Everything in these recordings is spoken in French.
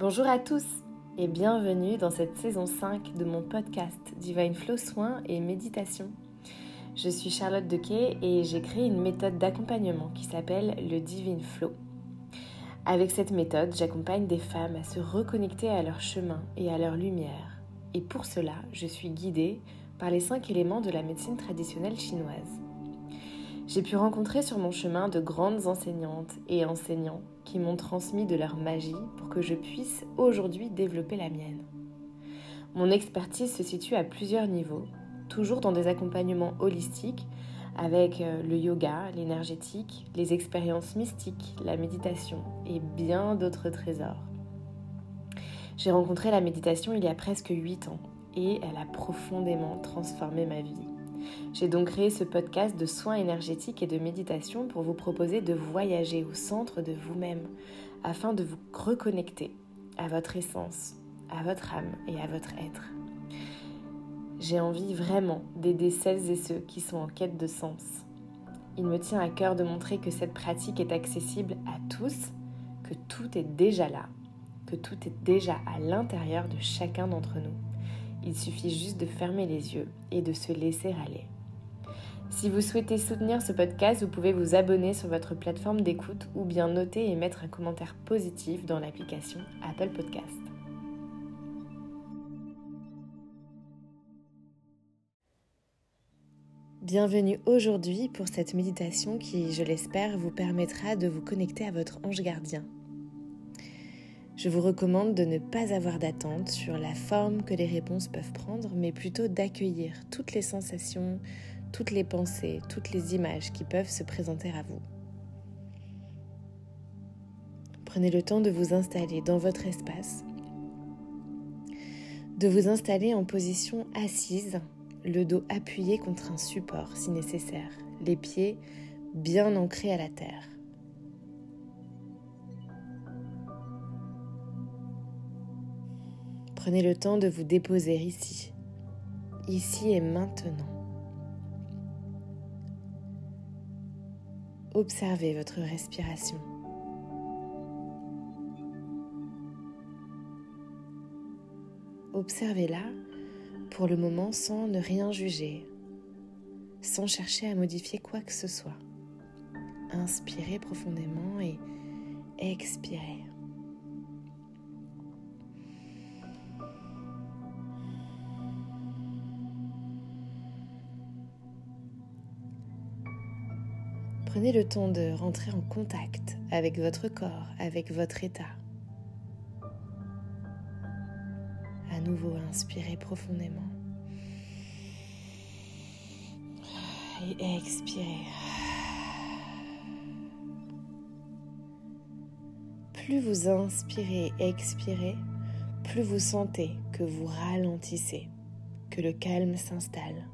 Bonjour à tous et bienvenue dans cette saison 5 de mon podcast Divine Flow Soins et Méditation. Je suis Charlotte Dequet et j'ai créé une méthode d'accompagnement qui s'appelle le Divine Flow. Avec cette méthode, j'accompagne des femmes à se reconnecter à leur chemin et à leur lumière. Et pour cela, je suis guidée par les cinq éléments de la médecine traditionnelle chinoise. J'ai pu rencontrer sur mon chemin de grandes enseignantes et enseignants qui m'ont transmis de leur magie pour que je puisse aujourd'hui développer la mienne. Mon expertise se situe à plusieurs niveaux, toujours dans des accompagnements holistiques avec euh, le yoga, l'énergétique, les expériences mystiques, la méditation et bien d'autres trésors. J'ai rencontré la méditation il y a presque 8 ans et elle a profondément transformé ma vie. J'ai donc créé ce podcast de soins énergétiques et de méditation pour vous proposer de voyager au centre de vous-même afin de vous reconnecter à votre essence, à votre âme et à votre être. J'ai envie vraiment d'aider celles et ceux qui sont en quête de sens. Il me tient à cœur de montrer que cette pratique est accessible à tous, que tout est déjà là, que tout est déjà à l'intérieur de chacun d'entre nous. Il suffit juste de fermer les yeux et de se laisser aller. Si vous souhaitez soutenir ce podcast, vous pouvez vous abonner sur votre plateforme d'écoute ou bien noter et mettre un commentaire positif dans l'application Apple Podcast. Bienvenue aujourd'hui pour cette méditation qui, je l'espère, vous permettra de vous connecter à votre ange gardien. Je vous recommande de ne pas avoir d'attente sur la forme que les réponses peuvent prendre, mais plutôt d'accueillir toutes les sensations, toutes les pensées, toutes les images qui peuvent se présenter à vous. Prenez le temps de vous installer dans votre espace, de vous installer en position assise, le dos appuyé contre un support si nécessaire, les pieds bien ancrés à la terre. Prenez le temps de vous déposer ici, ici et maintenant. Observez votre respiration. Observez-la pour le moment sans ne rien juger, sans chercher à modifier quoi que ce soit. Inspirez profondément et expirez. Prenez le temps de rentrer en contact avec votre corps, avec votre état. À nouveau, inspirez profondément. Et expirez. Plus vous inspirez et expirez, plus vous sentez que vous ralentissez, que le calme s'installe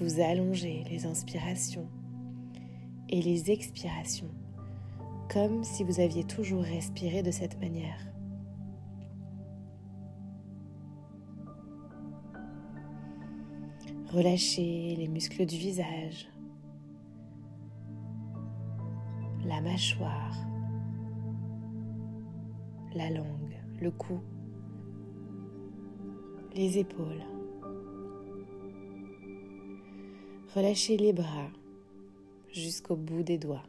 vous allongez les inspirations et les expirations comme si vous aviez toujours respiré de cette manière. Relâchez les muscles du visage, la mâchoire, la langue, le cou, les épaules. Relâchez les bras jusqu'au bout des doigts.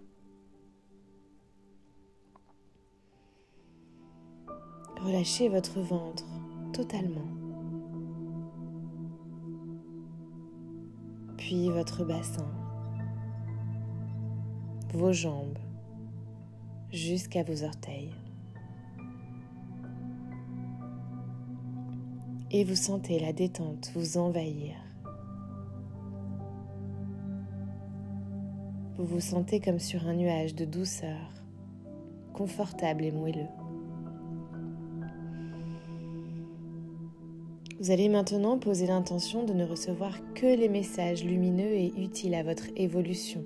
Relâchez votre ventre totalement. Puis votre bassin, vos jambes jusqu'à vos orteils. Et vous sentez la détente vous envahir. Vous vous sentez comme sur un nuage de douceur, confortable et moelleux. Vous allez maintenant poser l'intention de ne recevoir que les messages lumineux et utiles à votre évolution.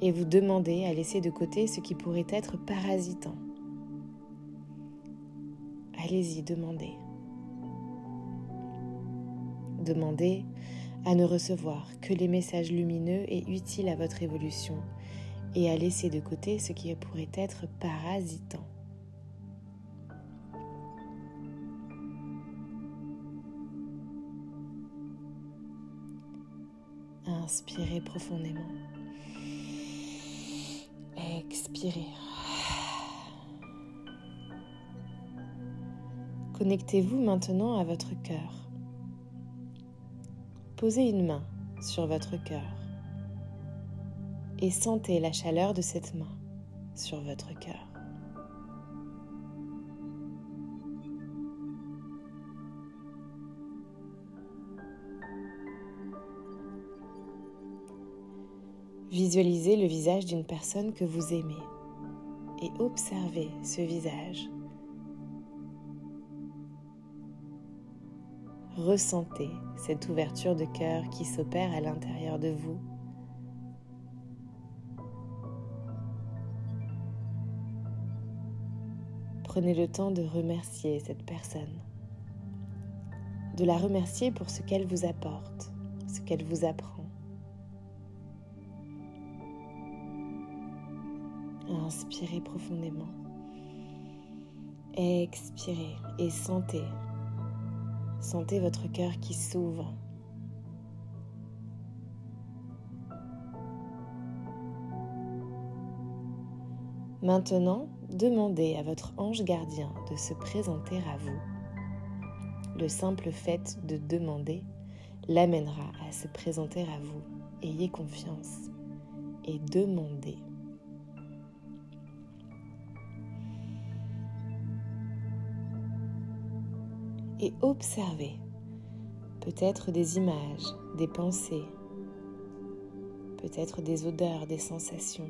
Et vous demandez à laisser de côté ce qui pourrait être parasitant. Allez-y, demandez. Demandez à ne recevoir que les messages lumineux et utiles à votre évolution et à laisser de côté ce qui pourrait être parasitant. Inspirez profondément. Expirez. Connectez-vous maintenant à votre cœur. Posez une main sur votre cœur et sentez la chaleur de cette main sur votre cœur. Visualisez le visage d'une personne que vous aimez et observez ce visage. Ressentez cette ouverture de cœur qui s'opère à l'intérieur de vous. Prenez le temps de remercier cette personne, de la remercier pour ce qu'elle vous apporte, ce qu'elle vous apprend. Inspirez profondément. Expirez et sentez. Sentez votre cœur qui s'ouvre. Maintenant, demandez à votre ange gardien de se présenter à vous. Le simple fait de demander l'amènera à se présenter à vous. Ayez confiance et demandez. Et observez peut-être des images, des pensées, peut-être des odeurs, des sensations,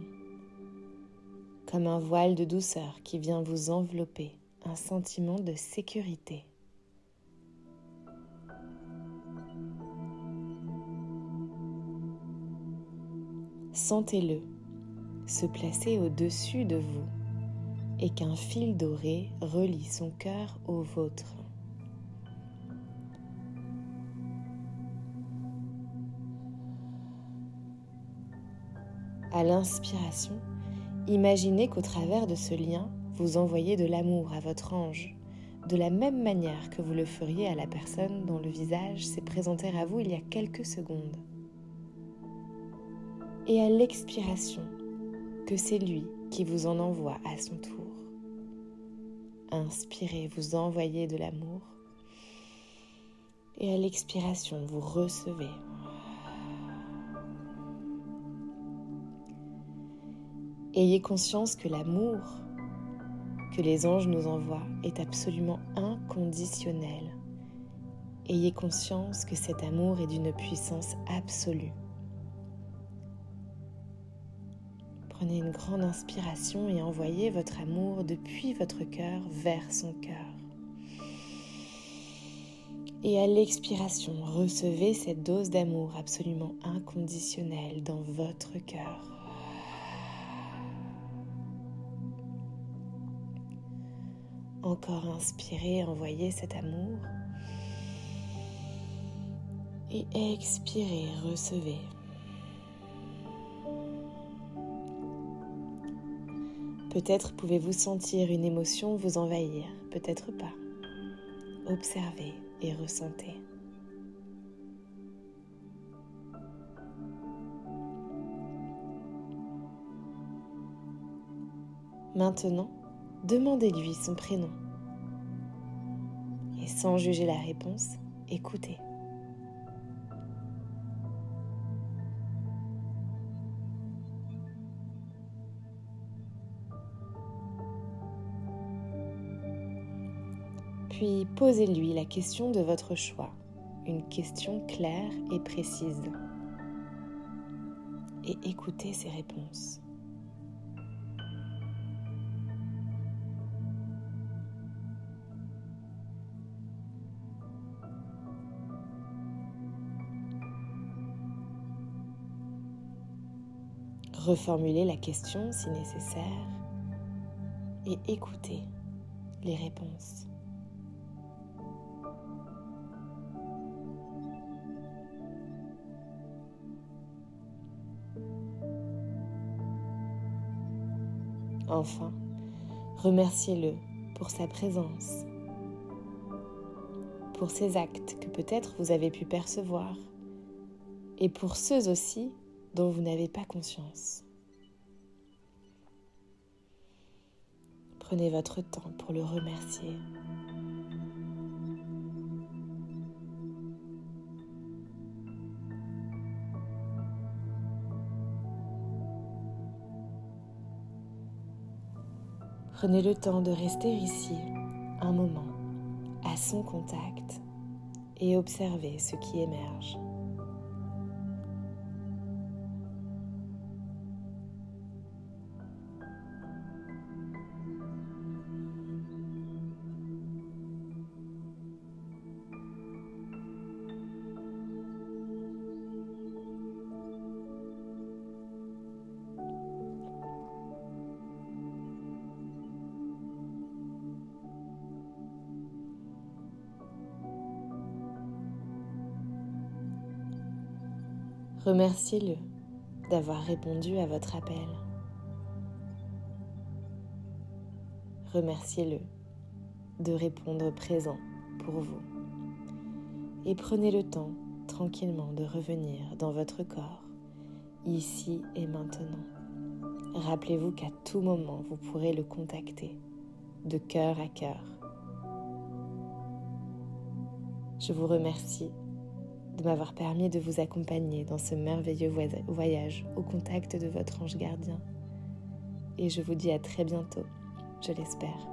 comme un voile de douceur qui vient vous envelopper, un sentiment de sécurité. Sentez-le se placer au-dessus de vous et qu'un fil doré relie son cœur au vôtre. À l'inspiration, imaginez qu'au travers de ce lien, vous envoyez de l'amour à votre ange, de la même manière que vous le feriez à la personne dont le visage s'est présenté à vous il y a quelques secondes. Et à l'expiration, que c'est lui qui vous en envoie à son tour. Inspirez, vous envoyez de l'amour. Et à l'expiration, vous recevez Ayez conscience que l'amour que les anges nous envoient est absolument inconditionnel. Ayez conscience que cet amour est d'une puissance absolue. Prenez une grande inspiration et envoyez votre amour depuis votre cœur vers son cœur. Et à l'expiration, recevez cette dose d'amour absolument inconditionnelle dans votre cœur. Encore inspirez, envoyez cet amour. Et expirez, recevez. Peut-être pouvez-vous sentir une émotion vous envahir, peut-être pas. Observez et ressentez. Maintenant, demandez-lui son prénom. Et sans juger la réponse, écoutez. Puis posez-lui la question de votre choix, une question claire et précise. Et écoutez ses réponses. Reformulez la question si nécessaire et écoutez les réponses. Enfin, remerciez-le pour sa présence, pour ses actes que peut-être vous avez pu percevoir, et pour ceux aussi dont vous n'avez pas conscience. Prenez votre temps pour le remercier. Prenez le temps de rester ici un moment à son contact et observez ce qui émerge. Remerciez-le d'avoir répondu à votre appel. Remerciez-le de répondre présent pour vous. Et prenez le temps tranquillement de revenir dans votre corps, ici et maintenant. Rappelez-vous qu'à tout moment, vous pourrez le contacter, de cœur à cœur. Je vous remercie m'avoir permis de vous accompagner dans ce merveilleux voyage au contact de votre ange gardien. Et je vous dis à très bientôt, je l'espère.